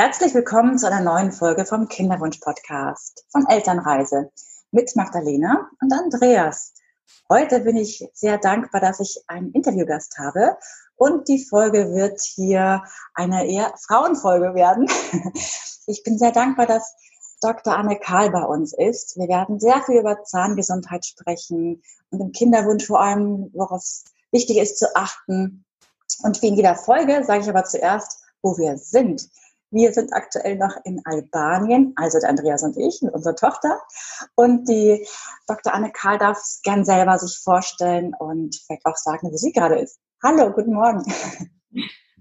Herzlich willkommen zu einer neuen Folge vom Kinderwunsch-Podcast von Elternreise mit Magdalena und Andreas. Heute bin ich sehr dankbar, dass ich einen Interviewgast habe und die Folge wird hier eine eher Frauenfolge werden. Ich bin sehr dankbar, dass Dr. Anne Karl bei uns ist. Wir werden sehr viel über Zahngesundheit sprechen und im Kinderwunsch vor allem, worauf es wichtig ist zu achten. Und wie in jeder Folge sage ich aber zuerst, wo wir sind. Wir sind aktuell noch in Albanien, also der Andreas und ich mit unserer Tochter. Und die Dr. Anne Karl darf gern selber sich vorstellen und vielleicht auch sagen, wo sie gerade ist. Hallo, guten Morgen.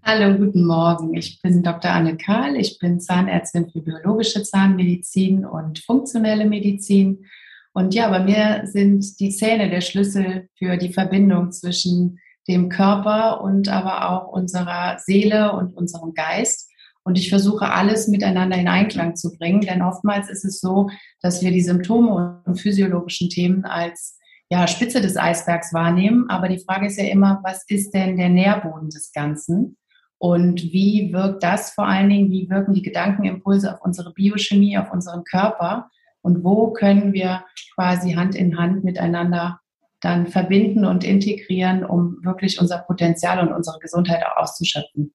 Hallo, guten Morgen. Ich bin Dr. Anne Karl. Ich bin Zahnärztin für biologische Zahnmedizin und funktionelle Medizin. Und ja, bei mir sind die Zähne der Schlüssel für die Verbindung zwischen dem Körper und aber auch unserer Seele und unserem Geist. Und ich versuche alles miteinander in Einklang zu bringen, denn oftmals ist es so, dass wir die Symptome und physiologischen Themen als ja, Spitze des Eisbergs wahrnehmen. Aber die Frage ist ja immer, was ist denn der Nährboden des Ganzen? Und wie wirkt das vor allen Dingen? Wie wirken die Gedankenimpulse auf unsere Biochemie, auf unseren Körper? Und wo können wir quasi Hand in Hand miteinander dann verbinden und integrieren, um wirklich unser Potenzial und unsere Gesundheit auch auszuschöpfen?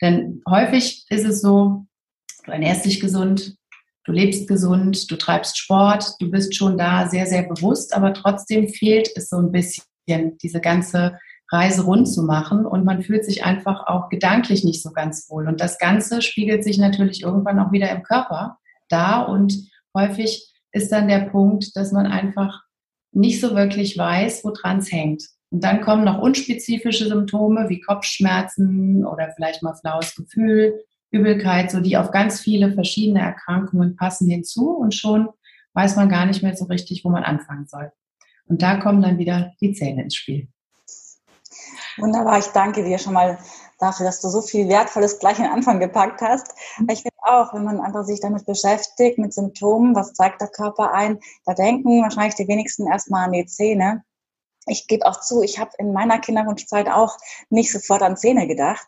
Denn häufig ist es so, du ernährst dich gesund, du lebst gesund, du treibst Sport, du bist schon da sehr, sehr bewusst, aber trotzdem fehlt es so ein bisschen, diese ganze Reise rund zu machen und man fühlt sich einfach auch gedanklich nicht so ganz wohl. Und das Ganze spiegelt sich natürlich irgendwann auch wieder im Körper da und häufig ist dann der Punkt, dass man einfach nicht so wirklich weiß, woran es hängt. Und dann kommen noch unspezifische Symptome wie Kopfschmerzen oder vielleicht mal flaues Gefühl, Übelkeit, so die auf ganz viele verschiedene Erkrankungen passen hinzu und schon weiß man gar nicht mehr so richtig, wo man anfangen soll. Und da kommen dann wieder die Zähne ins Spiel. Wunderbar, ich danke dir schon mal dafür, dass du so viel Wertvolles gleich in den Anfang gepackt hast. Ich finde auch, wenn man einfach sich damit beschäftigt, mit Symptomen, was zeigt der Körper ein, da denken wahrscheinlich die wenigsten erstmal an die Zähne ich gebe auch zu, ich habe in meiner Kinderwunschzeit auch nicht sofort an Zähne gedacht.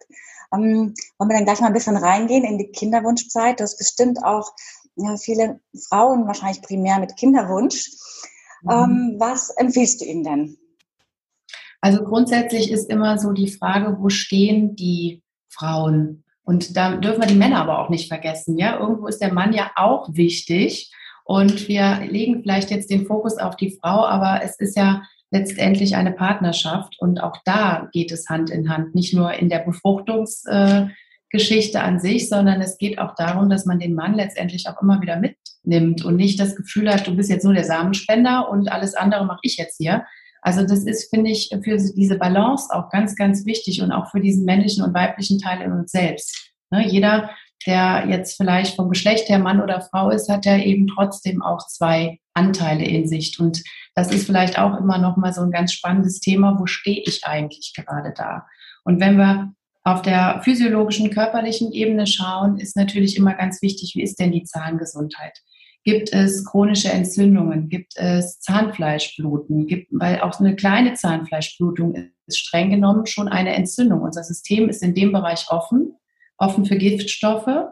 Ähm, wollen wir dann gleich mal ein bisschen reingehen in die Kinderwunschzeit? Das bestimmt auch ja, viele Frauen wahrscheinlich primär mit Kinderwunsch. Mhm. Ähm, was empfiehlst du ihnen denn? Also grundsätzlich ist immer so die Frage, wo stehen die Frauen? Und da dürfen wir die Männer aber auch nicht vergessen. Ja, irgendwo ist der Mann ja auch wichtig. Und wir legen vielleicht jetzt den Fokus auf die Frau, aber es ist ja letztendlich eine Partnerschaft. Und auch da geht es Hand in Hand, nicht nur in der Befruchtungsgeschichte äh, an sich, sondern es geht auch darum, dass man den Mann letztendlich auch immer wieder mitnimmt und nicht das Gefühl hat, du bist jetzt nur der Samenspender und alles andere mache ich jetzt hier. Also das ist, finde ich, für diese Balance auch ganz, ganz wichtig und auch für diesen männlichen und weiblichen Teil in uns selbst. Ne, jeder, der jetzt vielleicht vom Geschlecht her Mann oder Frau ist, hat ja eben trotzdem auch zwei Anteile in sich. Und das ist vielleicht auch immer noch mal so ein ganz spannendes Thema. Wo stehe ich eigentlich gerade da? Und wenn wir auf der physiologischen, körperlichen Ebene schauen, ist natürlich immer ganz wichtig, wie ist denn die Zahngesundheit? Gibt es chronische Entzündungen? Gibt es Zahnfleischbluten? Gibt, weil auch eine kleine Zahnfleischblutung ist streng genommen schon eine Entzündung. Unser System ist in dem Bereich offen, offen für Giftstoffe,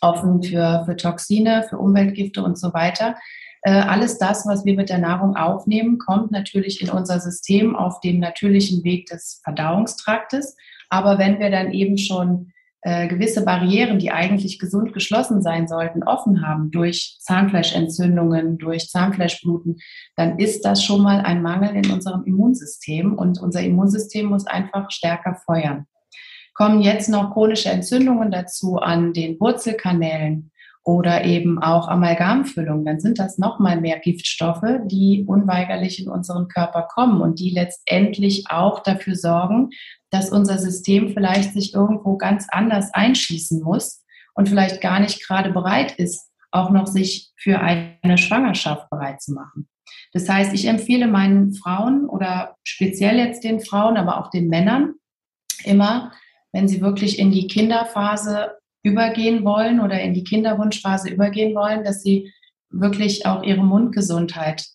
offen für, für Toxine, für Umweltgifte und so weiter. Äh, alles das, was wir mit der Nahrung aufnehmen, kommt natürlich in unser System auf dem natürlichen Weg des Verdauungstraktes. Aber wenn wir dann eben schon äh, gewisse Barrieren, die eigentlich gesund geschlossen sein sollten, offen haben durch Zahnfleischentzündungen, durch Zahnfleischbluten, dann ist das schon mal ein Mangel in unserem Immunsystem und unser Immunsystem muss einfach stärker feuern. Kommen jetzt noch chronische Entzündungen dazu an den Wurzelkanälen, oder eben auch Amalgamfüllung, dann sind das nochmal mehr Giftstoffe, die unweigerlich in unseren Körper kommen und die letztendlich auch dafür sorgen, dass unser System vielleicht sich irgendwo ganz anders einschießen muss und vielleicht gar nicht gerade bereit ist, auch noch sich für eine Schwangerschaft bereit zu machen. Das heißt, ich empfehle meinen Frauen oder speziell jetzt den Frauen, aber auch den Männern immer, wenn sie wirklich in die Kinderphase übergehen wollen oder in die Kinderwunschphase übergehen wollen, dass sie wirklich auch ihre Mundgesundheit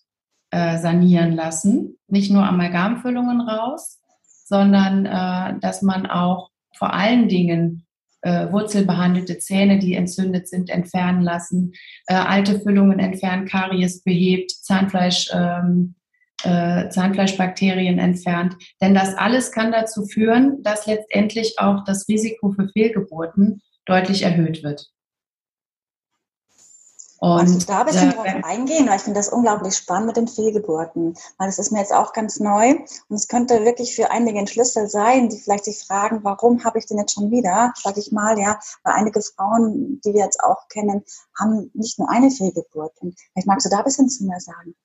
äh, sanieren lassen. Nicht nur Amalgamfüllungen raus, sondern äh, dass man auch vor allen Dingen äh, wurzelbehandelte Zähne, die entzündet sind, entfernen lassen, äh, alte Füllungen entfernen, Karies behebt, Zahnfleisch, ähm, äh, Zahnfleischbakterien entfernt. Denn das alles kann dazu führen, dass letztendlich auch das Risiko für Fehlgeburten deutlich erhöht wird. Und also da ein bisschen äh, drauf eingehen, weil ich finde das unglaublich spannend mit den Fehlgeburten, weil das ist mir jetzt auch ganz neu und es könnte wirklich für einige ein Schlüssel sein, die vielleicht sich fragen, warum habe ich den jetzt schon wieder, sage ich mal, ja, weil einige Frauen, die wir jetzt auch kennen, haben nicht nur eine Fehlgeburt. Und vielleicht magst du da ein bisschen zu mehr sagen.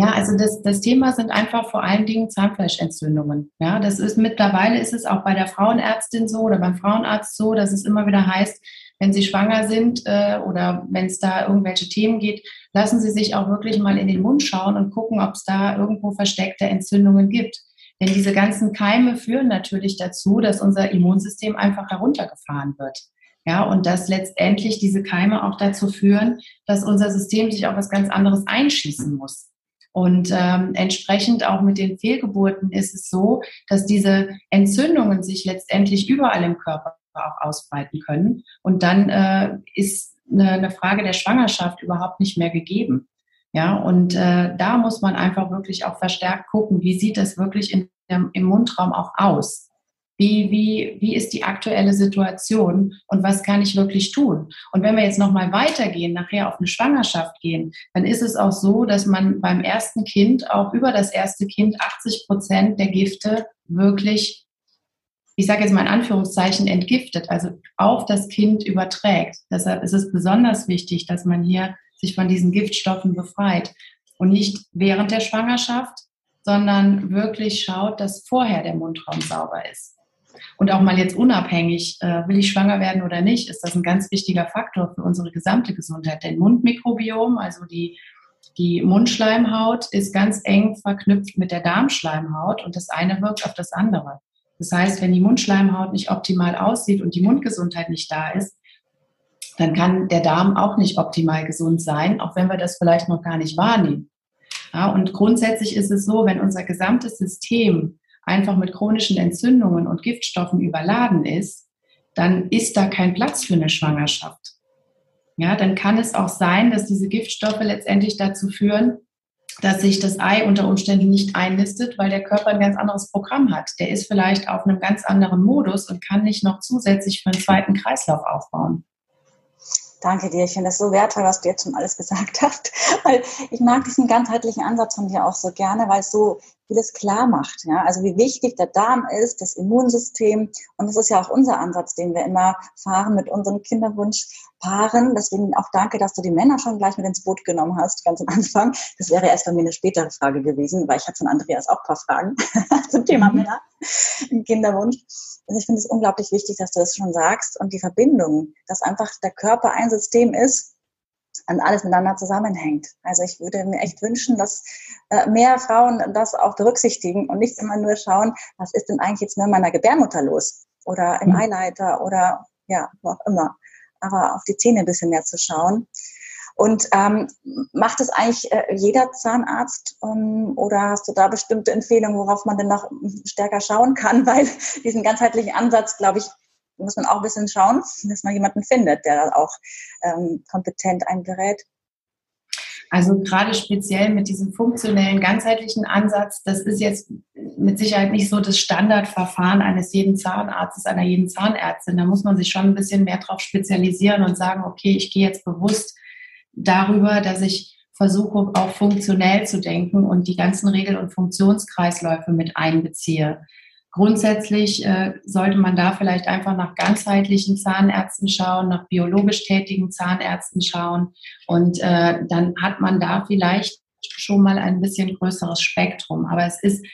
Ja, also das, das Thema sind einfach vor allen Dingen Zahnfleischentzündungen. Ja, das ist mittlerweile ist es auch bei der Frauenärztin so oder beim Frauenarzt so, dass es immer wieder heißt, wenn Sie schwanger sind äh, oder wenn es da irgendwelche Themen geht, lassen Sie sich auch wirklich mal in den Mund schauen und gucken, ob es da irgendwo versteckte Entzündungen gibt. Denn diese ganzen Keime führen natürlich dazu, dass unser Immunsystem einfach heruntergefahren wird. Ja, und dass letztendlich diese Keime auch dazu führen, dass unser System sich auf was ganz anderes einschießen muss. Und ähm, entsprechend auch mit den Fehlgeburten ist es so, dass diese Entzündungen sich letztendlich überall im Körper auch ausbreiten können. Und dann äh, ist eine, eine Frage der Schwangerschaft überhaupt nicht mehr gegeben. Ja, und äh, da muss man einfach wirklich auch verstärkt gucken, wie sieht das wirklich in, im, im Mundraum auch aus? Wie, wie, wie ist die aktuelle Situation und was kann ich wirklich tun? Und wenn wir jetzt nochmal weitergehen, nachher auf eine Schwangerschaft gehen, dann ist es auch so, dass man beim ersten Kind auch über das erste Kind 80 Prozent der Gifte wirklich ich sage jetzt mal in Anführungszeichen, entgiftet, also auf das Kind überträgt. Deshalb ist es besonders wichtig, dass man hier sich von diesen Giftstoffen befreit und nicht während der Schwangerschaft, sondern wirklich schaut, dass vorher der Mundraum sauber ist. Und auch mal jetzt unabhängig, äh, will ich schwanger werden oder nicht, ist das ein ganz wichtiger Faktor für unsere gesamte Gesundheit. Denn Mundmikrobiom, also die, die Mundschleimhaut, ist ganz eng verknüpft mit der Darmschleimhaut und das eine wirkt auf das andere. Das heißt, wenn die Mundschleimhaut nicht optimal aussieht und die Mundgesundheit nicht da ist, dann kann der Darm auch nicht optimal gesund sein, auch wenn wir das vielleicht noch gar nicht wahrnehmen. Ja, und grundsätzlich ist es so, wenn unser gesamtes System einfach mit chronischen Entzündungen und Giftstoffen überladen ist, dann ist da kein Platz für eine Schwangerschaft. Ja, dann kann es auch sein, dass diese Giftstoffe letztendlich dazu führen, dass sich das Ei unter Umständen nicht einlistet, weil der Körper ein ganz anderes Programm hat. Der ist vielleicht auf einem ganz anderen Modus und kann nicht noch zusätzlich für einen zweiten Kreislauf aufbauen. Danke dir. Ich finde das so wertvoll, was du jetzt schon alles gesagt hast. Weil ich mag diesen ganzheitlichen Ansatz von dir auch so gerne, weil es so vieles klar macht. Ja? Also wie wichtig der Darm ist, das Immunsystem. Und das ist ja auch unser Ansatz, den wir immer fahren mit unseren Kinderwunschpaaren. Deswegen auch danke, dass du die Männer schon gleich mit ins Boot genommen hast, ganz am Anfang. Das wäre erst bei mir eine spätere Frage gewesen, weil ich habe von Andreas auch ein paar Fragen zum Thema mhm. Männer im Kinderwunsch. Also ich finde es unglaublich wichtig, dass du das schon sagst und die Verbindung, dass einfach der Körper ein System ist und alles miteinander zusammenhängt. Also ich würde mir echt wünschen, dass äh, mehr Frauen das auch berücksichtigen und nicht immer nur schauen, was ist denn eigentlich jetzt mit meiner Gebärmutter los oder im mhm. Eileiter oder ja, wo auch immer. Aber auf die Zähne ein bisschen mehr zu schauen. Und ähm, macht es eigentlich äh, jeder Zahnarzt ähm, oder hast du da bestimmte Empfehlungen, worauf man denn noch stärker schauen kann? Weil diesen ganzheitlichen Ansatz, glaube ich, muss man auch ein bisschen schauen, dass man jemanden findet, der auch ähm, kompetent eingerät. Also gerade speziell mit diesem funktionellen, ganzheitlichen Ansatz, das ist jetzt mit Sicherheit nicht so das Standardverfahren eines jeden Zahnarztes, einer jeden Zahnärztin. Da muss man sich schon ein bisschen mehr drauf spezialisieren und sagen, okay, ich gehe jetzt bewusst darüber, dass ich versuche, auch funktionell zu denken und die ganzen Regel- und Funktionskreisläufe mit einbeziehe. Grundsätzlich äh, sollte man da vielleicht einfach nach ganzheitlichen Zahnärzten schauen, nach biologisch tätigen Zahnärzten schauen und äh, dann hat man da vielleicht schon mal ein bisschen größeres Spektrum. Aber es ist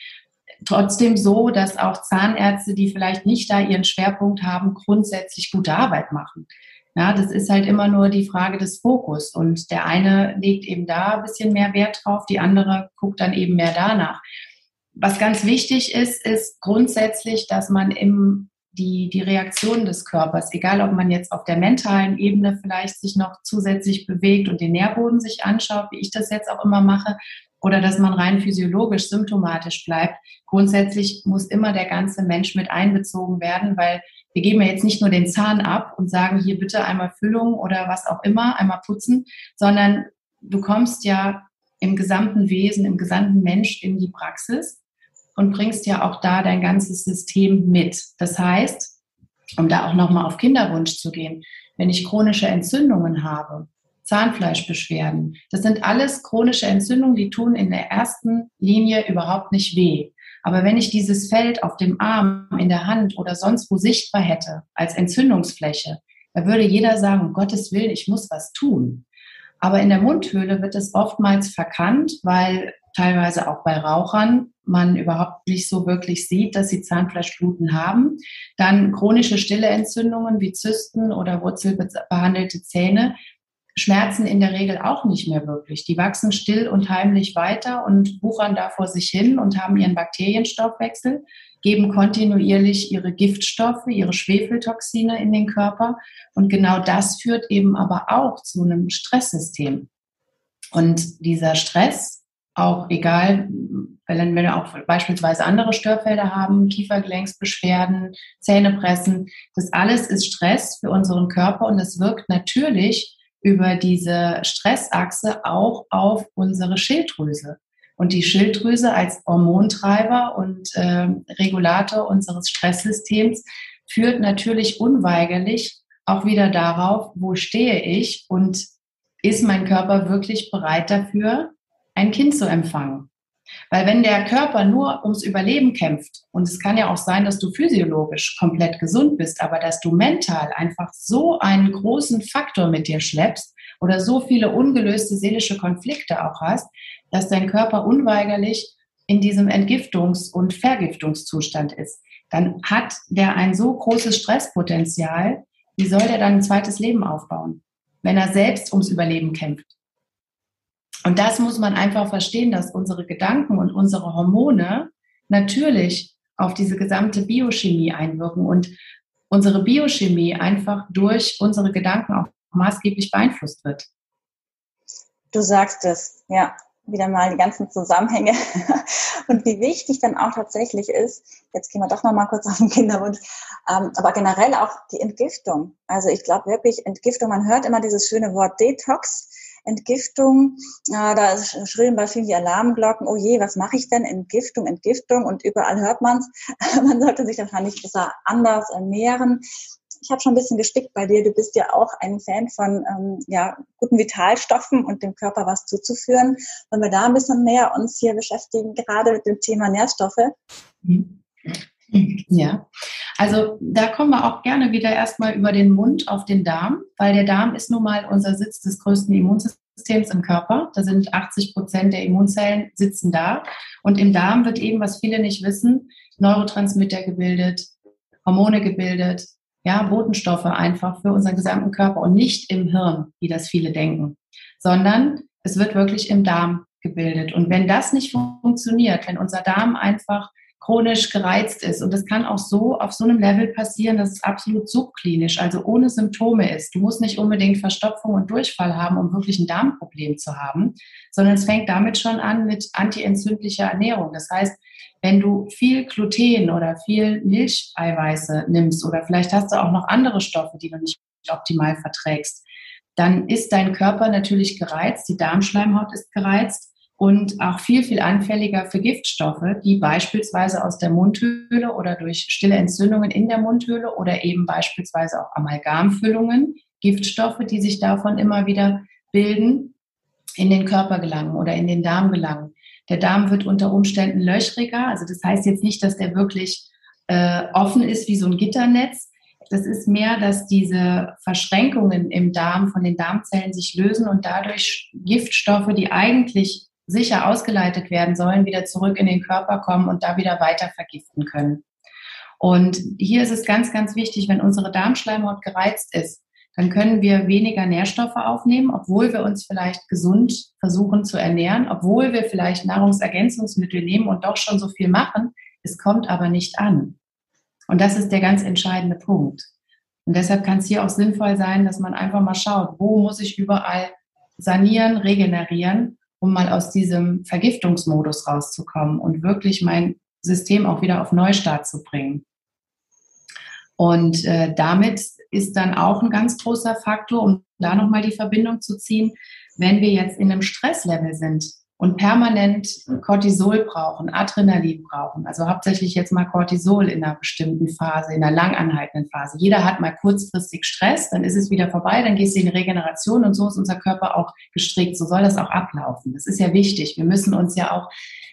trotzdem so, dass auch Zahnärzte, die vielleicht nicht da ihren Schwerpunkt haben, grundsätzlich gute Arbeit machen. Ja, das ist halt immer nur die Frage des Fokus. Und der eine legt eben da ein bisschen mehr Wert drauf, die andere guckt dann eben mehr danach. Was ganz wichtig ist, ist grundsätzlich, dass man im die, die Reaktion des Körpers, egal ob man jetzt auf der mentalen Ebene vielleicht sich noch zusätzlich bewegt und den Nährboden sich anschaut, wie ich das jetzt auch immer mache, oder dass man rein physiologisch, symptomatisch bleibt. Grundsätzlich muss immer der ganze Mensch mit einbezogen werden, weil wir geben ja jetzt nicht nur den Zahn ab und sagen hier bitte einmal Füllung oder was auch immer, einmal putzen, sondern du kommst ja im gesamten Wesen, im gesamten Mensch in die Praxis und bringst ja auch da dein ganzes System mit. Das heißt, um da auch nochmal auf Kinderwunsch zu gehen, wenn ich chronische Entzündungen habe, Zahnfleischbeschwerden. Das sind alles chronische Entzündungen, die tun in der ersten Linie überhaupt nicht weh. Aber wenn ich dieses Feld auf dem Arm, in der Hand oder sonst wo sichtbar hätte als Entzündungsfläche, da würde jeder sagen, um Gottes Willen, ich muss was tun. Aber in der Mundhöhle wird es oftmals verkannt, weil teilweise auch bei Rauchern man überhaupt nicht so wirklich sieht, dass sie Zahnfleischbluten haben. Dann chronische stille Entzündungen wie Zysten oder wurzelbehandelte Zähne schmerzen in der Regel auch nicht mehr wirklich. Die wachsen still und heimlich weiter und wuchern da vor sich hin und haben ihren Bakterienstoffwechsel, geben kontinuierlich ihre Giftstoffe, ihre Schwefeltoxine in den Körper. Und genau das führt eben aber auch zu einem Stresssystem. Und dieser Stress, auch egal, wenn wir auch beispielsweise andere Störfelder haben, Kiefergelenksbeschwerden, Zähnepressen, das alles ist Stress für unseren Körper und es wirkt natürlich über diese Stressachse auch auf unsere Schilddrüse. Und die Schilddrüse als Hormontreiber und äh, Regulator unseres Stresssystems führt natürlich unweigerlich auch wieder darauf, wo stehe ich und ist mein Körper wirklich bereit dafür, ein Kind zu empfangen. Weil wenn der Körper nur ums Überleben kämpft, und es kann ja auch sein, dass du physiologisch komplett gesund bist, aber dass du mental einfach so einen großen Faktor mit dir schleppst oder so viele ungelöste seelische Konflikte auch hast, dass dein Körper unweigerlich in diesem Entgiftungs- und Vergiftungszustand ist, dann hat der ein so großes Stresspotenzial, wie soll der dann ein zweites Leben aufbauen, wenn er selbst ums Überleben kämpft? Und das muss man einfach verstehen, dass unsere Gedanken und unsere Hormone natürlich auf diese gesamte Biochemie einwirken und unsere Biochemie einfach durch unsere Gedanken auch maßgeblich beeinflusst wird. Du sagst es, ja, wieder mal die ganzen Zusammenhänge und wie wichtig dann auch tatsächlich ist, jetzt gehen wir doch noch mal kurz auf den Kinderwunsch, ähm, aber generell auch die Entgiftung. Also ich glaube wirklich, Entgiftung, man hört immer dieses schöne Wort Detox, Entgiftung, äh, da schrillen bei vielen die Alarmglocken, oh je, was mache ich denn? Entgiftung, Entgiftung und überall hört man es. man sollte sich wahrscheinlich besser anders ernähren. Ich habe schon ein bisschen gespickt bei dir. Du bist ja auch ein Fan von ähm, ja, guten Vitalstoffen und dem Körper was zuzuführen. Wollen wir da ein bisschen mehr uns hier beschäftigen, gerade mit dem Thema Nährstoffe? Ja, also da kommen wir auch gerne wieder erstmal über den Mund auf den Darm, weil der Darm ist nun mal unser Sitz des größten Immunsystems im Körper. Da sind 80 Prozent der Immunzellen sitzen da. Und im Darm wird eben, was viele nicht wissen, Neurotransmitter gebildet, Hormone gebildet, ja, Botenstoffe einfach für unseren gesamten Körper und nicht im Hirn, wie das viele denken, sondern es wird wirklich im Darm gebildet. Und wenn das nicht funktioniert, wenn unser Darm einfach chronisch gereizt ist. Und das kann auch so auf so einem Level passieren, dass es absolut subklinisch, also ohne Symptome ist. Du musst nicht unbedingt Verstopfung und Durchfall haben, um wirklich ein Darmproblem zu haben, sondern es fängt damit schon an mit antientzündlicher Ernährung. Das heißt, wenn du viel Gluten oder viel Milcheiweiße nimmst oder vielleicht hast du auch noch andere Stoffe, die du nicht optimal verträgst, dann ist dein Körper natürlich gereizt, die Darmschleimhaut ist gereizt und auch viel, viel anfälliger für Giftstoffe, die beispielsweise aus der Mundhöhle oder durch stille Entzündungen in der Mundhöhle oder eben beispielsweise auch Amalgamfüllungen, Giftstoffe, die sich davon immer wieder bilden, in den Körper gelangen oder in den Darm gelangen. Der Darm wird unter Umständen löchriger, also das heißt jetzt nicht, dass der wirklich äh, offen ist wie so ein Gitternetz. Das ist mehr, dass diese Verschränkungen im Darm von den Darmzellen sich lösen und dadurch Giftstoffe, die eigentlich sicher ausgeleitet werden sollen, wieder zurück in den Körper kommen und da wieder weiter vergiften können. Und hier ist es ganz, ganz wichtig, wenn unsere Darmschleimhaut gereizt ist, dann können wir weniger Nährstoffe aufnehmen, obwohl wir uns vielleicht gesund versuchen zu ernähren, obwohl wir vielleicht Nahrungsergänzungsmittel nehmen und doch schon so viel machen. Es kommt aber nicht an. Und das ist der ganz entscheidende Punkt. Und deshalb kann es hier auch sinnvoll sein, dass man einfach mal schaut, wo muss ich überall sanieren, regenerieren um mal aus diesem Vergiftungsmodus rauszukommen und wirklich mein System auch wieder auf Neustart zu bringen. Und äh, damit ist dann auch ein ganz großer Faktor, um da nochmal die Verbindung zu ziehen, wenn wir jetzt in einem Stresslevel sind und permanent Cortisol brauchen, Adrenalin brauchen, also hauptsächlich jetzt mal Cortisol in einer bestimmten Phase, in einer langanhaltenden Phase. Jeder hat mal kurzfristig Stress, dann ist es wieder vorbei, dann gehst du in Regeneration und so ist unser Körper auch gestrickt. So soll das auch ablaufen. Das ist ja wichtig. Wir müssen uns ja auch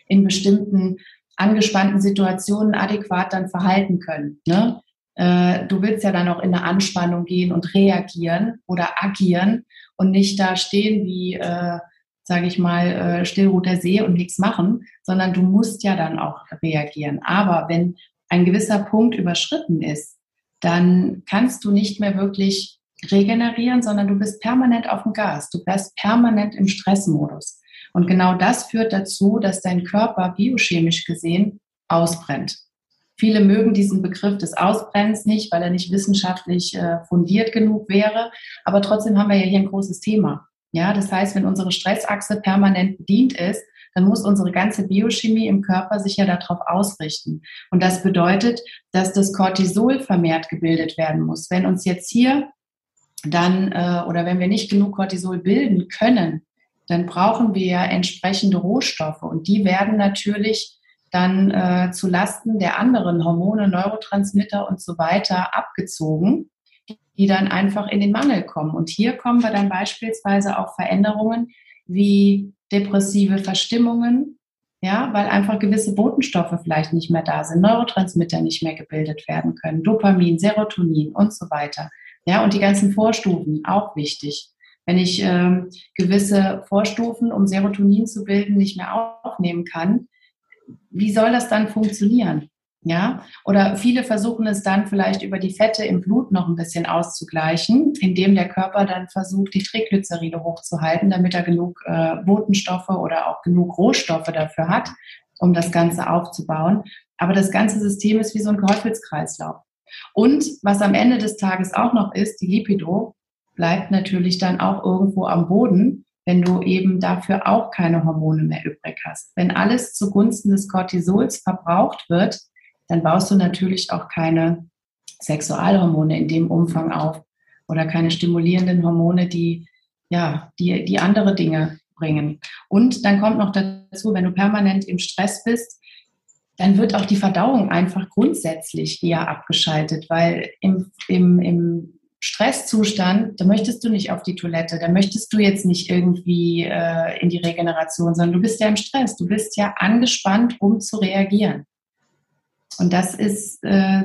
in bestimmten angespannten Situationen adäquat dann verhalten können. Ne? Äh, du willst ja dann auch in eine Anspannung gehen und reagieren oder agieren und nicht da stehen wie, äh, sage ich mal, äh, stillruht See und nichts machen, sondern du musst ja dann auch reagieren. Aber wenn ein gewisser Punkt überschritten ist, dann kannst du nicht mehr wirklich regenerieren, sondern du bist permanent auf dem Gas. Du bist permanent im Stressmodus. Und genau das führt dazu, dass dein Körper biochemisch gesehen ausbrennt. Viele mögen diesen Begriff des Ausbrennens nicht, weil er nicht wissenschaftlich äh, fundiert genug wäre. Aber trotzdem haben wir ja hier ein großes Thema. Ja, das heißt, wenn unsere Stressachse permanent bedient ist, dann muss unsere ganze Biochemie im Körper sich ja darauf ausrichten. Und das bedeutet, dass das Cortisol vermehrt gebildet werden muss. Wenn uns jetzt hier dann äh, oder wenn wir nicht genug Cortisol bilden können, dann brauchen wir entsprechende Rohstoffe und die werden natürlich dann äh, zu Lasten der anderen Hormone, Neurotransmitter und so weiter abgezogen, die dann einfach in den Mangel kommen. Und hier kommen wir dann beispielsweise auch Veränderungen wie depressive Verstimmungen, ja, weil einfach gewisse Botenstoffe vielleicht nicht mehr da sind, Neurotransmitter nicht mehr gebildet werden können, Dopamin, Serotonin und so weiter. Ja, und die ganzen Vorstufen auch wichtig. Wenn ich äh, gewisse Vorstufen, um Serotonin zu bilden, nicht mehr aufnehmen kann, wie soll das dann funktionieren? Ja, oder viele versuchen es dann vielleicht über die Fette im Blut noch ein bisschen auszugleichen, indem der Körper dann versucht, die Triglyceride hochzuhalten, damit er genug äh, Botenstoffe oder auch genug Rohstoffe dafür hat, um das Ganze aufzubauen. Aber das ganze System ist wie so ein Teufelskreislauf. Und was am Ende des Tages auch noch ist, die Lipido bleibt natürlich dann auch irgendwo am Boden, wenn du eben dafür auch keine Hormone mehr übrig hast. Wenn alles zugunsten des Cortisols verbraucht wird, dann baust du natürlich auch keine Sexualhormone in dem Umfang auf oder keine stimulierenden Hormone, die ja, die, die andere Dinge bringen. Und dann kommt noch dazu, wenn du permanent im Stress bist, dann wird auch die Verdauung einfach grundsätzlich eher abgeschaltet, weil im, im, im Stresszustand, da möchtest du nicht auf die Toilette, da möchtest du jetzt nicht irgendwie äh, in die Regeneration, sondern du bist ja im Stress, du bist ja angespannt, um zu reagieren. Und das ist, äh,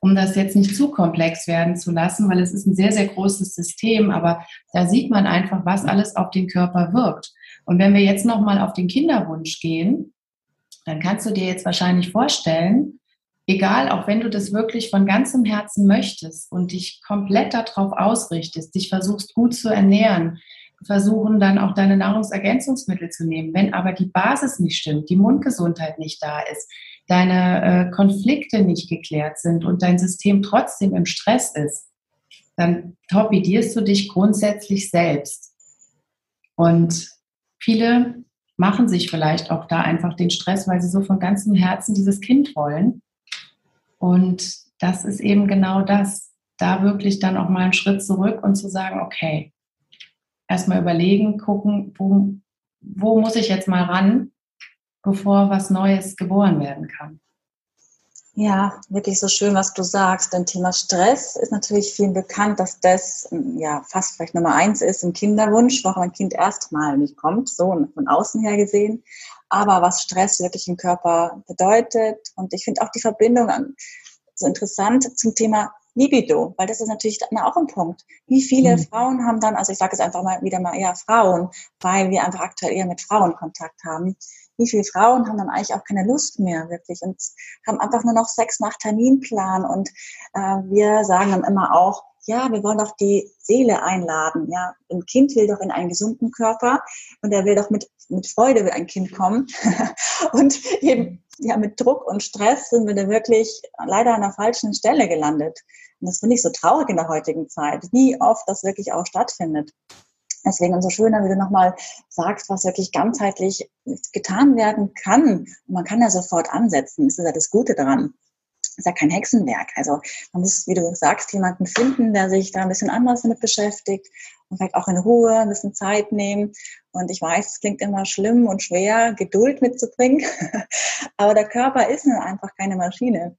um das jetzt nicht zu komplex werden zu lassen, weil es ist ein sehr, sehr großes System, aber da sieht man einfach, was alles auf den Körper wirkt. Und wenn wir jetzt nochmal auf den Kinderwunsch gehen, dann kannst du dir jetzt wahrscheinlich vorstellen, egal, auch wenn du das wirklich von ganzem Herzen möchtest und dich komplett darauf ausrichtest, dich versuchst gut zu ernähren, versuchen dann auch deine Nahrungsergänzungsmittel zu nehmen. Wenn aber die Basis nicht stimmt, die Mundgesundheit nicht da ist, deine äh, Konflikte nicht geklärt sind und dein System trotzdem im Stress ist, dann torpedierst du dich grundsätzlich selbst. Und viele machen sich vielleicht auch da einfach den Stress, weil sie so von ganzem Herzen dieses Kind wollen und das ist eben genau das, da wirklich dann auch mal einen Schritt zurück und zu sagen, okay, erstmal überlegen, gucken, wo, wo muss ich jetzt mal ran, bevor was Neues geboren werden kann. Ja, wirklich so schön, was du sagst. Denn Thema Stress ist natürlich vielen bekannt, dass das ja fast vielleicht Nummer eins ist im Kinderwunsch, warum ein Kind erstmal nicht kommt, so von außen her gesehen aber was Stress wirklich im Körper bedeutet. Und ich finde auch die Verbindung so interessant zum Thema Libido, weil das ist natürlich dann auch ein Punkt. Wie viele mhm. Frauen haben dann, also ich sage es einfach mal wieder mal eher Frauen, weil wir einfach aktuell eher mit Frauen Kontakt haben. Wie viele Frauen haben dann eigentlich auch keine Lust mehr wirklich und haben einfach nur noch Sex nach Terminplan und äh, wir sagen dann immer auch, ja, wir wollen doch die Seele einladen. Ja, ein Kind will doch in einen gesunden Körper und er will doch mit, mit Freude will ein Kind kommen. und eben, ja, mit Druck und Stress sind wir da wirklich leider an der falschen Stelle gelandet. Und das finde ich so traurig in der heutigen Zeit, wie oft das wirklich auch stattfindet. Deswegen umso schöner, wie du nochmal sagst, was wirklich ganzheitlich getan werden kann. Und man kann ja sofort ansetzen. Das ist ja das Gute daran. Das ist ja kein Hexenwerk. Also man muss, wie du sagst, jemanden finden, der sich da ein bisschen anders damit beschäftigt und vielleicht auch in Ruhe ein bisschen Zeit nehmen. Und ich weiß, es klingt immer schlimm und schwer, Geduld mitzubringen. Aber der Körper ist einfach keine Maschine.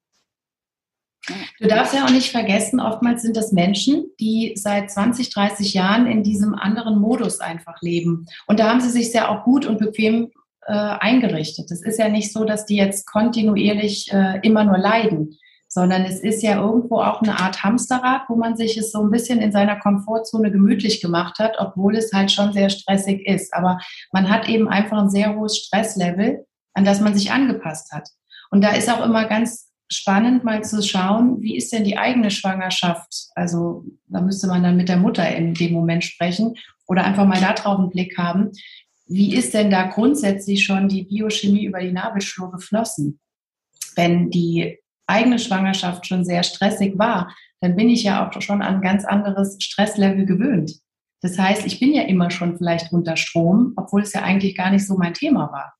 Du darfst ja auch nicht vergessen, oftmals sind das Menschen, die seit 20, 30 Jahren in diesem anderen Modus einfach leben. Und da haben sie sich sehr auch gut und bequem äh, eingerichtet. Es ist ja nicht so, dass die jetzt kontinuierlich äh, immer nur leiden, sondern es ist ja irgendwo auch eine Art Hamsterrad, wo man sich es so ein bisschen in seiner Komfortzone gemütlich gemacht hat, obwohl es halt schon sehr stressig ist. Aber man hat eben einfach ein sehr hohes Stresslevel, an das man sich angepasst hat. Und da ist auch immer ganz spannend, mal zu schauen, wie ist denn die eigene Schwangerschaft? Also da müsste man dann mit der Mutter in dem Moment sprechen oder einfach mal da drauf einen Blick haben. Wie ist denn da grundsätzlich schon die Biochemie über die Nabelschnur geflossen? Wenn die eigene Schwangerschaft schon sehr stressig war, dann bin ich ja auch schon an ein ganz anderes Stresslevel gewöhnt. Das heißt, ich bin ja immer schon vielleicht unter Strom, obwohl es ja eigentlich gar nicht so mein Thema war.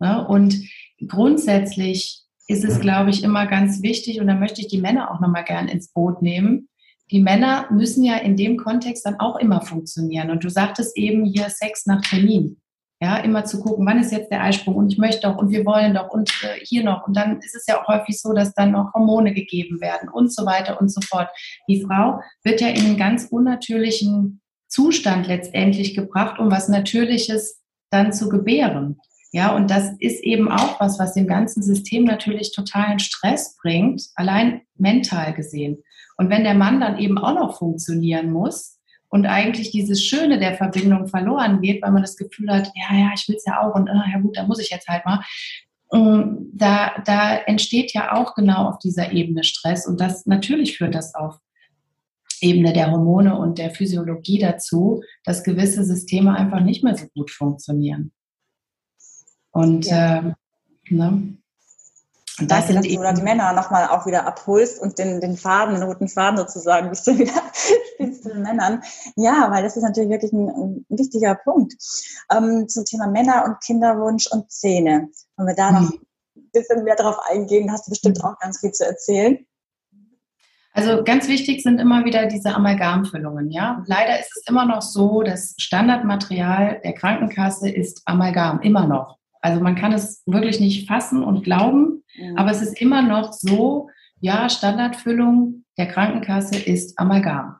Ne? Und grundsätzlich ist es, glaube ich, immer ganz wichtig, und da möchte ich die Männer auch nochmal gern ins Boot nehmen. Die Männer müssen ja in dem Kontext dann auch immer funktionieren. Und du sagtest eben hier Sex nach Termin. Ja, immer zu gucken, wann ist jetzt der Eisprung und ich möchte doch und wir wollen doch und äh, hier noch. Und dann ist es ja auch häufig so, dass dann noch Hormone gegeben werden und so weiter und so fort. Die Frau wird ja in einen ganz unnatürlichen Zustand letztendlich gebracht, um was Natürliches dann zu gebären. Ja, und das ist eben auch was, was dem ganzen System natürlich totalen Stress bringt, allein mental gesehen. Und wenn der Mann dann eben auch noch funktionieren muss und eigentlich dieses Schöne der Verbindung verloren geht, weil man das Gefühl hat, ja, ja, ich will es ja auch und ah, ja gut, da muss ich jetzt halt mal, ähm, da, da entsteht ja auch genau auf dieser Ebene Stress und das natürlich führt das auf Ebene der Hormone und der Physiologie dazu, dass gewisse Systeme einfach nicht mehr so gut funktionieren. Und, ja. äh, ne? Und das sind eben, du die Männer nochmal auch wieder abholst und den, den Faden, den roten Faden sozusagen, bist du wieder spielst zu den Männern. Ja, weil das ist natürlich wirklich ein, ein wichtiger Punkt. Ähm, zum Thema Männer und Kinderwunsch und Zähne. Wenn wir da noch hm. ein bisschen mehr drauf eingehen, hast du bestimmt hm. auch ganz viel zu erzählen. Also ganz wichtig sind immer wieder diese Amalgamfüllungen. Ja, leider ist es immer noch so, das Standardmaterial der Krankenkasse ist Amalgam immer noch. Also man kann es wirklich nicht fassen und glauben, mhm. aber es ist immer noch so, ja, Standardfüllung der Krankenkasse ist Amalgam.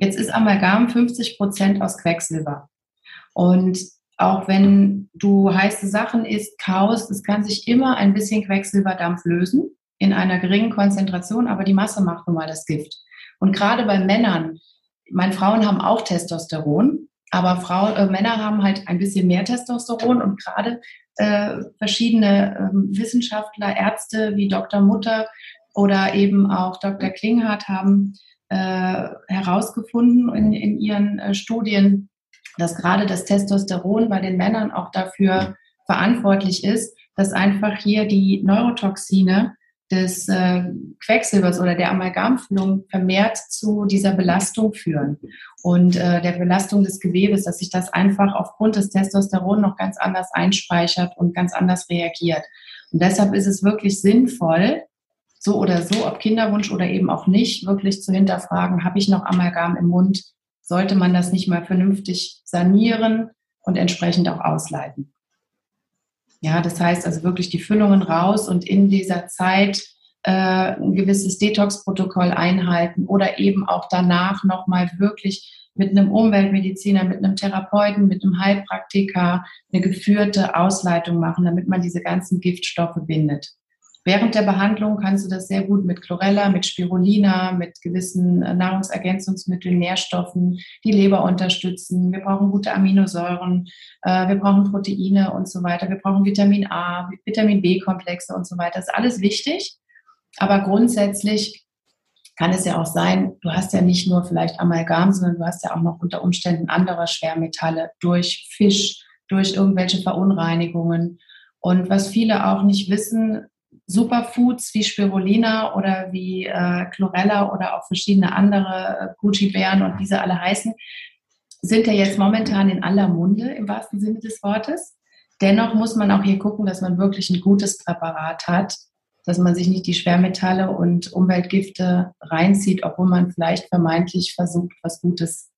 Jetzt ist Amalgam 50 Prozent aus Quecksilber. Und auch wenn du heiße Sachen isst, kaust, es kann sich immer ein bisschen Quecksilberdampf lösen in einer geringen Konzentration, aber die Masse macht nun mal das Gift. Und gerade bei Männern, meine Frauen haben auch Testosteron, aber Frau, äh, Männer haben halt ein bisschen mehr Testosteron und gerade äh, verschiedene äh, Wissenschaftler, Ärzte wie Dr. Mutter oder eben auch Dr. Klinghardt haben äh, herausgefunden in, in ihren äh, Studien, dass gerade das Testosteron bei den Männern auch dafür verantwortlich ist, dass einfach hier die Neurotoxine des äh, Quecksilbers oder der Amalgamfüllung vermehrt zu dieser Belastung führen und äh, der Belastung des Gewebes, dass sich das einfach aufgrund des Testosteron noch ganz anders einspeichert und ganz anders reagiert. Und deshalb ist es wirklich sinnvoll, so oder so, ob Kinderwunsch oder eben auch nicht, wirklich zu hinterfragen, habe ich noch Amalgam im Mund? Sollte man das nicht mal vernünftig sanieren und entsprechend auch ausleiten? Ja, das heißt also wirklich die Füllungen raus und in dieser Zeit äh, ein gewisses Detox-Protokoll einhalten oder eben auch danach nochmal wirklich mit einem Umweltmediziner, mit einem Therapeuten, mit einem Heilpraktiker eine geführte Ausleitung machen, damit man diese ganzen Giftstoffe bindet. Während der Behandlung kannst du das sehr gut mit Chlorella, mit Spirulina, mit gewissen äh, Nahrungsergänzungsmitteln, Nährstoffen, die Leber unterstützen. Wir brauchen gute Aminosäuren, äh, wir brauchen Proteine und so weiter. Wir brauchen Vitamin A, Vitamin B-Komplexe und so weiter. Das ist alles wichtig. Aber grundsätzlich kann es ja auch sein, du hast ja nicht nur vielleicht Amalgam, sondern du hast ja auch noch unter Umständen andere Schwermetalle durch Fisch, durch irgendwelche Verunreinigungen. Und was viele auch nicht wissen, Superfoods wie Spirulina oder wie äh, Chlorella oder auch verschiedene andere Gucci-Bären und wie sie alle heißen, sind ja jetzt momentan in aller Munde im wahrsten Sinne des Wortes. Dennoch muss man auch hier gucken, dass man wirklich ein gutes Präparat hat, dass man sich nicht die Schwermetalle und Umweltgifte reinzieht, obwohl man vielleicht vermeintlich versucht, was Gutes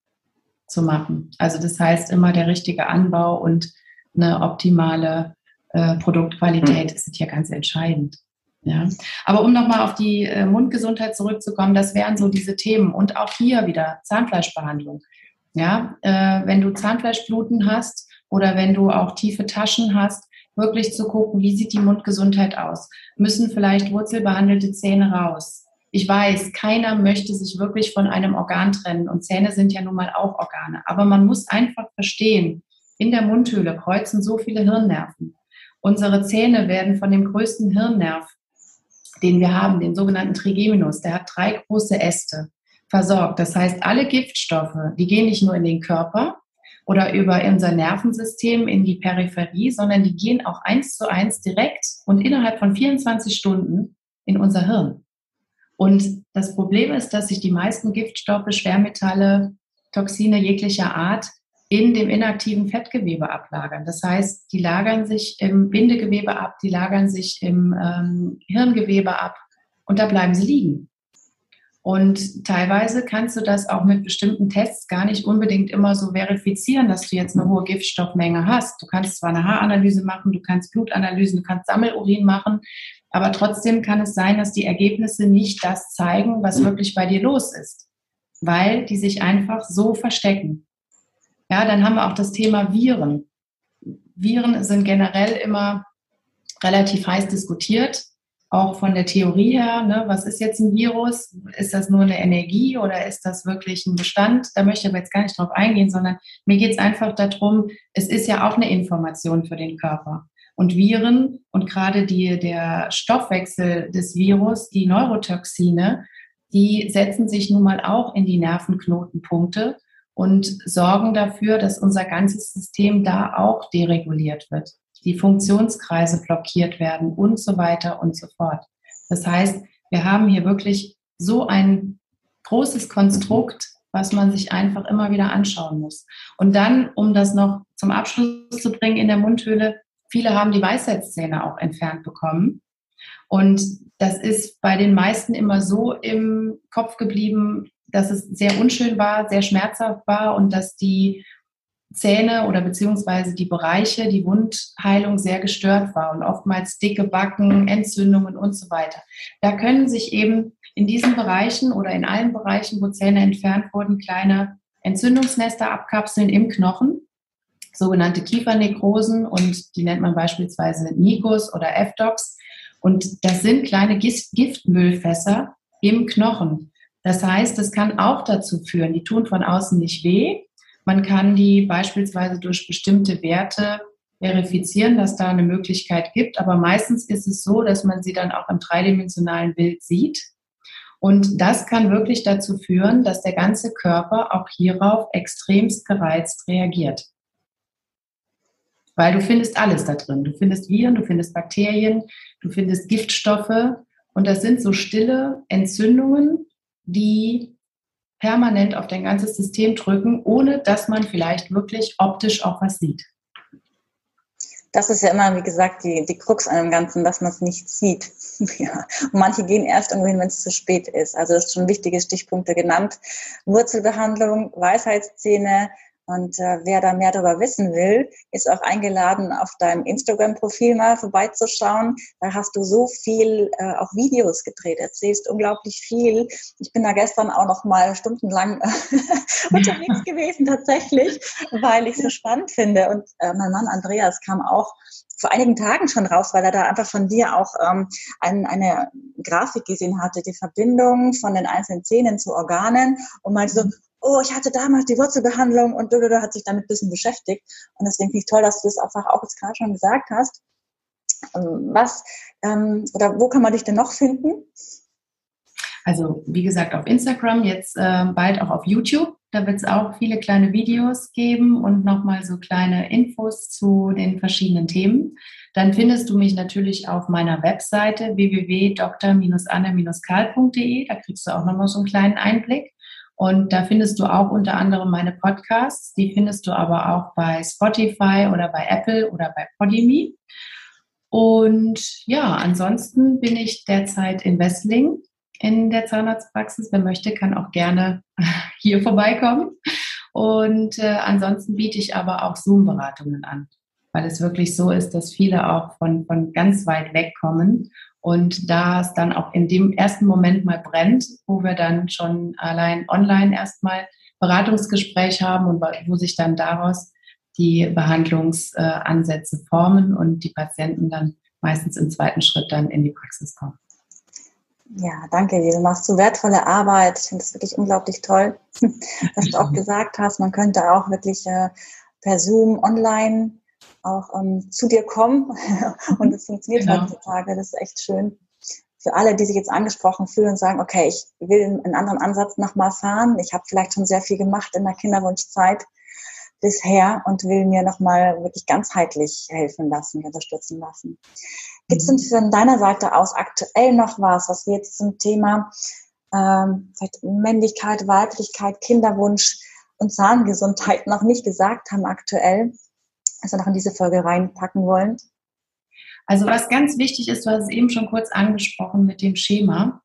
zu machen. Also das heißt immer der richtige Anbau und eine optimale äh, Produktqualität mhm. ist hier ganz entscheidend. Ja. Aber um nochmal auf die äh, Mundgesundheit zurückzukommen, das wären so diese Themen. Und auch hier wieder Zahnfleischbehandlung. Ja, äh, wenn du Zahnfleischbluten hast oder wenn du auch tiefe Taschen hast, wirklich zu gucken, wie sieht die Mundgesundheit aus? Müssen vielleicht wurzelbehandelte Zähne raus? Ich weiß, keiner möchte sich wirklich von einem Organ trennen und Zähne sind ja nun mal auch Organe. Aber man muss einfach verstehen, in der Mundhöhle kreuzen so viele Hirnnerven. Unsere Zähne werden von dem größten Hirnnerv, den wir haben, den sogenannten Trigeminus, der hat drei große Äste, versorgt. Das heißt, alle Giftstoffe, die gehen nicht nur in den Körper oder über unser Nervensystem in die Peripherie, sondern die gehen auch eins zu eins direkt und innerhalb von 24 Stunden in unser Hirn. Und das Problem ist, dass sich die meisten Giftstoffe, Schwermetalle, Toxine jeglicher Art in dem inaktiven Fettgewebe ablagern. Das heißt, die lagern sich im Bindegewebe ab, die lagern sich im ähm, Hirngewebe ab und da bleiben sie liegen. Und teilweise kannst du das auch mit bestimmten Tests gar nicht unbedingt immer so verifizieren, dass du jetzt eine hohe Giftstoffmenge hast. Du kannst zwar eine Haaranalyse machen, du kannst Blutanalysen, du kannst Sammelurin machen, aber trotzdem kann es sein, dass die Ergebnisse nicht das zeigen, was wirklich bei dir los ist, weil die sich einfach so verstecken. Ja, dann haben wir auch das Thema Viren. Viren sind generell immer relativ heiß diskutiert, auch von der Theorie her. Ne? Was ist jetzt ein Virus? Ist das nur eine Energie oder ist das wirklich ein Bestand? Da möchte ich aber jetzt gar nicht drauf eingehen, sondern mir geht es einfach darum, es ist ja auch eine Information für den Körper. Und Viren und gerade die, der Stoffwechsel des Virus, die Neurotoxine, die setzen sich nun mal auch in die Nervenknotenpunkte und sorgen dafür, dass unser ganzes System da auch dereguliert wird. Die Funktionskreise blockiert werden und so weiter und so fort. Das heißt, wir haben hier wirklich so ein großes Konstrukt, was man sich einfach immer wieder anschauen muss. Und dann, um das noch zum Abschluss zu bringen in der Mundhöhle, viele haben die Weisheitszähne auch entfernt bekommen. Und das ist bei den meisten immer so im Kopf geblieben, dass es sehr unschön war, sehr schmerzhaft war und dass die Zähne oder beziehungsweise die Bereiche, die Wundheilung sehr gestört war und oftmals dicke Backen, Entzündungen und so weiter. Da können sich eben in diesen Bereichen oder in allen Bereichen, wo Zähne entfernt wurden, kleine Entzündungsnester abkapseln im Knochen, sogenannte Kiefernekrosen und die nennt man beispielsweise Nikos oder F-Docs. Und das sind kleine Giftmüllfässer im Knochen. Das heißt, es kann auch dazu führen, die tun von außen nicht weh. Man kann die beispielsweise durch bestimmte Werte verifizieren, dass da eine Möglichkeit gibt. Aber meistens ist es so, dass man sie dann auch im dreidimensionalen Bild sieht. Und das kann wirklich dazu führen, dass der ganze Körper auch hierauf extremst gereizt reagiert. Weil du findest alles da drin. Du findest Viren, du findest Bakterien, du findest Giftstoffe. Und das sind so stille Entzündungen, die permanent auf dein ganzes System drücken, ohne dass man vielleicht wirklich optisch auch was sieht. Das ist ja immer, wie gesagt, die, die Krux an dem Ganzen, dass man es nicht sieht. ja. Und manche gehen erst irgendwo hin, wenn es zu spät ist. Also das ist schon wichtige Stichpunkte genannt. Wurzelbehandlung, Weisheitszähne, und äh, wer da mehr darüber wissen will, ist auch eingeladen, auf deinem Instagram-Profil mal vorbeizuschauen. Da hast du so viel äh, auch Videos gedreht, erzählst unglaublich viel. Ich bin da gestern auch noch mal stundenlang unterwegs gewesen tatsächlich, weil ich es so spannend finde. Und äh, mein Mann Andreas kam auch vor einigen Tagen schon raus, weil er da einfach von dir auch ähm, ein, eine Grafik gesehen hatte, die Verbindung von den einzelnen Zähnen zu Organen und meinte so, oh, ich hatte damals die Wurzelbehandlung und du, du, du hat sich damit ein bisschen beschäftigt. Und deswegen finde ich toll, dass du das einfach auch jetzt gerade schon gesagt hast. Ähm, was ähm, oder wo kann man dich denn noch finden? Also wie gesagt auf Instagram, jetzt äh, bald auch auf YouTube. Da wird es auch viele kleine Videos geben und nochmal so kleine Infos zu den verschiedenen Themen. Dann findest du mich natürlich auf meiner Webseite www.dr-anne-karl.de. Da kriegst du auch nochmal so einen kleinen Einblick. Und da findest du auch unter anderem meine Podcasts. Die findest du aber auch bei Spotify oder bei Apple oder bei Podimi. Und ja, ansonsten bin ich derzeit in Wessling in der Zahnarztpraxis. Wer möchte, kann auch gerne hier vorbeikommen. Und äh, ansonsten biete ich aber auch Zoom-Beratungen an, weil es wirklich so ist, dass viele auch von, von ganz weit weg kommen und da es dann auch in dem ersten Moment mal brennt, wo wir dann schon allein online erstmal Beratungsgespräch haben und wo sich dann daraus die Behandlungsansätze formen und die Patienten dann meistens im zweiten Schritt dann in die Praxis kommen. Ja, danke dir. Du machst so wertvolle Arbeit. Ich finde es wirklich unglaublich toll, dass du auch gesagt hast, man könnte auch wirklich äh, per Zoom online auch ähm, zu dir kommen. und es funktioniert genau. heutzutage. Das ist echt schön. Für alle, die sich jetzt angesprochen fühlen und sagen, okay, ich will einen anderen Ansatz nochmal fahren. Ich habe vielleicht schon sehr viel gemacht in der Kinderwunschzeit bisher und will mir nochmal wirklich ganzheitlich helfen lassen, unterstützen lassen. Gibt es denn von deiner Seite aus aktuell noch was, was wir jetzt zum Thema ähm, Männlichkeit, Weiblichkeit, Kinderwunsch und Zahngesundheit noch nicht gesagt haben aktuell? Was noch in diese Folge reinpacken wollen? Also was ganz wichtig ist, du hast es eben schon kurz angesprochen mit dem Schema.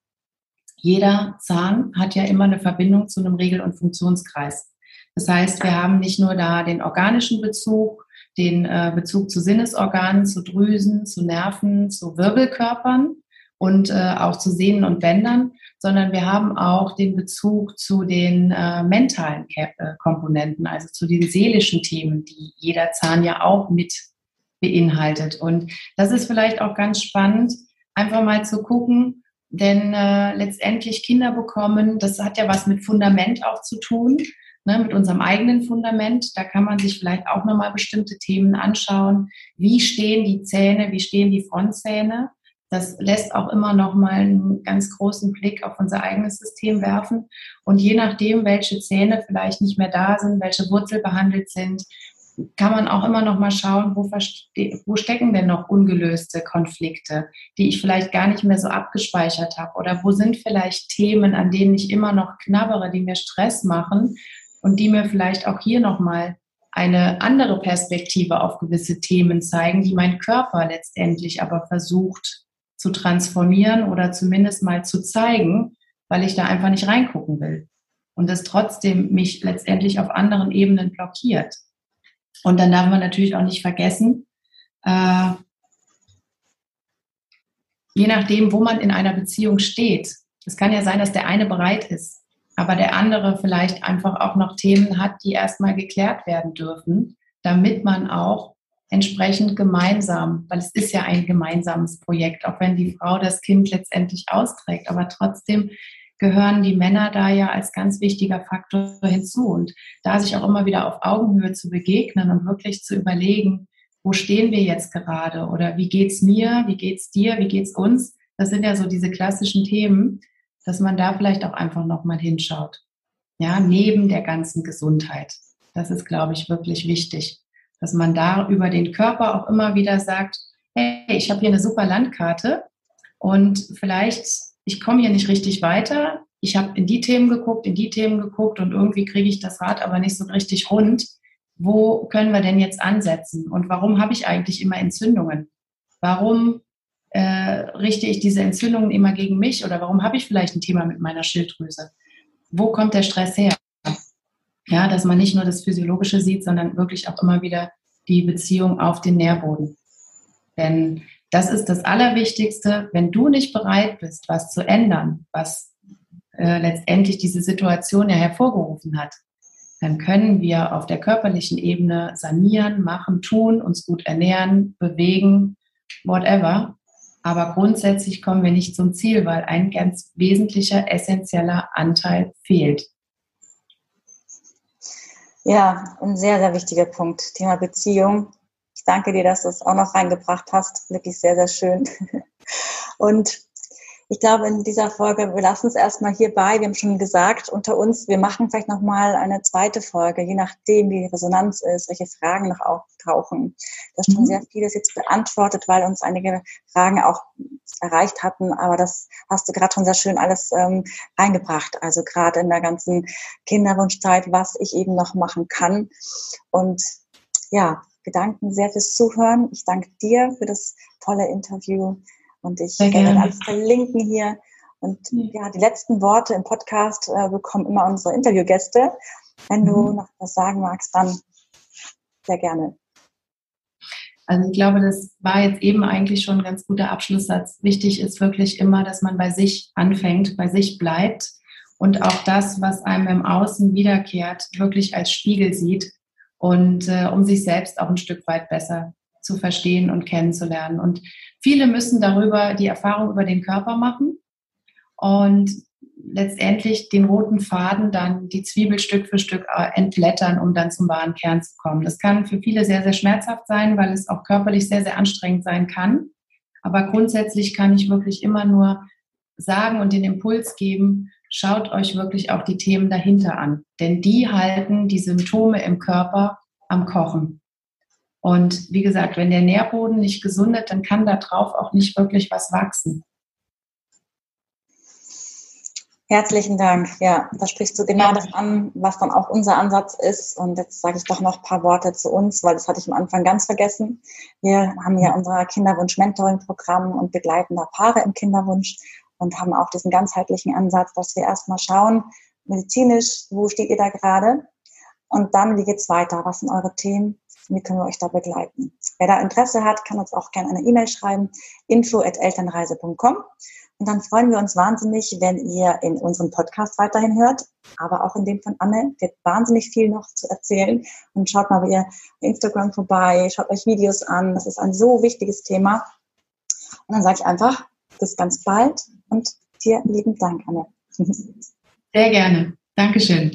Jeder Zahn hat ja immer eine Verbindung zu einem Regel- und Funktionskreis. Das heißt, wir haben nicht nur da den organischen Bezug, den äh, Bezug zu Sinnesorganen, zu Drüsen, zu Nerven, zu Wirbelkörpern und äh, auch zu Sehnen und Bändern, sondern wir haben auch den Bezug zu den äh, mentalen äh, Komponenten, also zu den seelischen Themen, die jeder Zahn ja auch mit beinhaltet. Und das ist vielleicht auch ganz spannend, einfach mal zu gucken, denn äh, letztendlich Kinder bekommen, das hat ja was mit Fundament auch zu tun, ne, mit unserem eigenen Fundament. Da kann man sich vielleicht auch nochmal bestimmte Themen anschauen. Wie stehen die Zähne, wie stehen die Frontzähne? Das lässt auch immer noch mal einen ganz großen Blick auf unser eigenes System werfen. Und je nachdem, welche Zähne vielleicht nicht mehr da sind, welche Wurzel behandelt sind, kann man auch immer noch mal schauen, wo, wo stecken denn noch ungelöste Konflikte, die ich vielleicht gar nicht mehr so abgespeichert habe? Oder wo sind vielleicht Themen, an denen ich immer noch knabbere, die mir Stress machen und die mir vielleicht auch hier noch mal eine andere Perspektive auf gewisse Themen zeigen, die mein Körper letztendlich aber versucht zu transformieren oder zumindest mal zu zeigen, weil ich da einfach nicht reingucken will. Und das trotzdem mich letztendlich auf anderen Ebenen blockiert. Und dann darf man natürlich auch nicht vergessen, äh, je nachdem, wo man in einer Beziehung steht. Es kann ja sein, dass der eine bereit ist, aber der andere vielleicht einfach auch noch Themen hat, die erstmal geklärt werden dürfen, damit man auch entsprechend gemeinsam, weil es ist ja ein gemeinsames Projekt, auch wenn die Frau das Kind letztendlich austrägt, aber trotzdem gehören die Männer da ja als ganz wichtiger Faktor hinzu und da sich auch immer wieder auf Augenhöhe zu begegnen und wirklich zu überlegen, wo stehen wir jetzt gerade oder wie geht's mir, wie geht's dir, wie geht's uns? Das sind ja so diese klassischen Themen, dass man da vielleicht auch einfach nochmal hinschaut. Ja, neben der ganzen Gesundheit. Das ist, glaube ich, wirklich wichtig dass man da über den Körper auch immer wieder sagt, hey, ich habe hier eine super Landkarte und vielleicht, ich komme hier nicht richtig weiter. Ich habe in die Themen geguckt, in die Themen geguckt und irgendwie kriege ich das Rad aber nicht so richtig rund. Wo können wir denn jetzt ansetzen? Und warum habe ich eigentlich immer Entzündungen? Warum äh, richte ich diese Entzündungen immer gegen mich oder warum habe ich vielleicht ein Thema mit meiner Schilddrüse? Wo kommt der Stress her? Ja, dass man nicht nur das Physiologische sieht, sondern wirklich auch immer wieder die Beziehung auf den Nährboden. Denn das ist das Allerwichtigste. Wenn du nicht bereit bist, was zu ändern, was äh, letztendlich diese Situation ja hervorgerufen hat, dann können wir auf der körperlichen Ebene sanieren, machen, tun, uns gut ernähren, bewegen, whatever. Aber grundsätzlich kommen wir nicht zum Ziel, weil ein ganz wesentlicher, essentieller Anteil fehlt. Ja, ein sehr, sehr wichtiger Punkt. Thema Beziehung. Ich danke dir, dass du es auch noch reingebracht hast. Wirklich sehr, sehr schön. Und ich glaube, in dieser Folge, wir lassen es erstmal hierbei. Wir haben schon gesagt, unter uns, wir machen vielleicht nochmal eine zweite Folge, je nachdem, wie die Resonanz ist, welche Fragen noch auftauchen. Das ist schon mhm. sehr vieles jetzt beantwortet, weil uns einige Fragen auch erreicht hatten. Aber das hast du gerade schon sehr schön alles ähm, eingebracht. Also gerade in der ganzen Kinderwunschzeit, was ich eben noch machen kann. Und ja, Gedanken sehr fürs Zuhören. Ich danke dir für das tolle Interview. Und ich werde alles verlinken hier. Und ja, die letzten Worte im Podcast äh, bekommen immer unsere Interviewgäste. Wenn mhm. du noch was sagen magst, dann sehr gerne. Also ich glaube, das war jetzt eben eigentlich schon ein ganz guter Abschlusssatz. Wichtig ist wirklich immer, dass man bei sich anfängt, bei sich bleibt und auch das, was einem im Außen wiederkehrt, wirklich als Spiegel sieht und äh, um sich selbst auch ein Stück weit besser zu verstehen und kennenzulernen. Und viele müssen darüber die Erfahrung über den Körper machen und letztendlich den roten Faden dann die Zwiebel Stück für Stück äh, entblättern, um dann zum wahren Kern zu kommen. Das kann für viele sehr, sehr schmerzhaft sein, weil es auch körperlich sehr, sehr anstrengend sein kann. Aber grundsätzlich kann ich wirklich immer nur sagen und den Impuls geben, schaut euch wirklich auch die Themen dahinter an. Denn die halten die Symptome im Körper am Kochen. Und wie gesagt, wenn der Nährboden nicht gesundet, dann kann da drauf auch nicht wirklich was wachsen. Herzlichen Dank. Ja, da sprichst du genau das an, was dann auch unser Ansatz ist. Und jetzt sage ich doch noch ein paar Worte zu uns, weil das hatte ich am Anfang ganz vergessen. Wir haben ja unser Kinderwunsch-Mentoring-Programm und begleiten da Paare im Kinderwunsch und haben auch diesen ganzheitlichen Ansatz, dass wir erstmal schauen, medizinisch, wo steht ihr da gerade? Und dann, wie geht's weiter? Was sind eure Themen? Wie können wir euch da begleiten? Wer da Interesse hat, kann uns auch gerne eine E-Mail schreiben, info.elternreise.com. Und dann freuen wir uns wahnsinnig, wenn ihr in unseren Podcast weiterhin hört, aber auch in dem von Anne. Wird wahnsinnig viel noch zu erzählen. Und schaut mal bei ihr Instagram vorbei, schaut euch Videos an. Das ist ein so wichtiges Thema. Und dann sage ich einfach, bis ganz bald und dir lieben Dank, Anne. Sehr gerne. Dankeschön.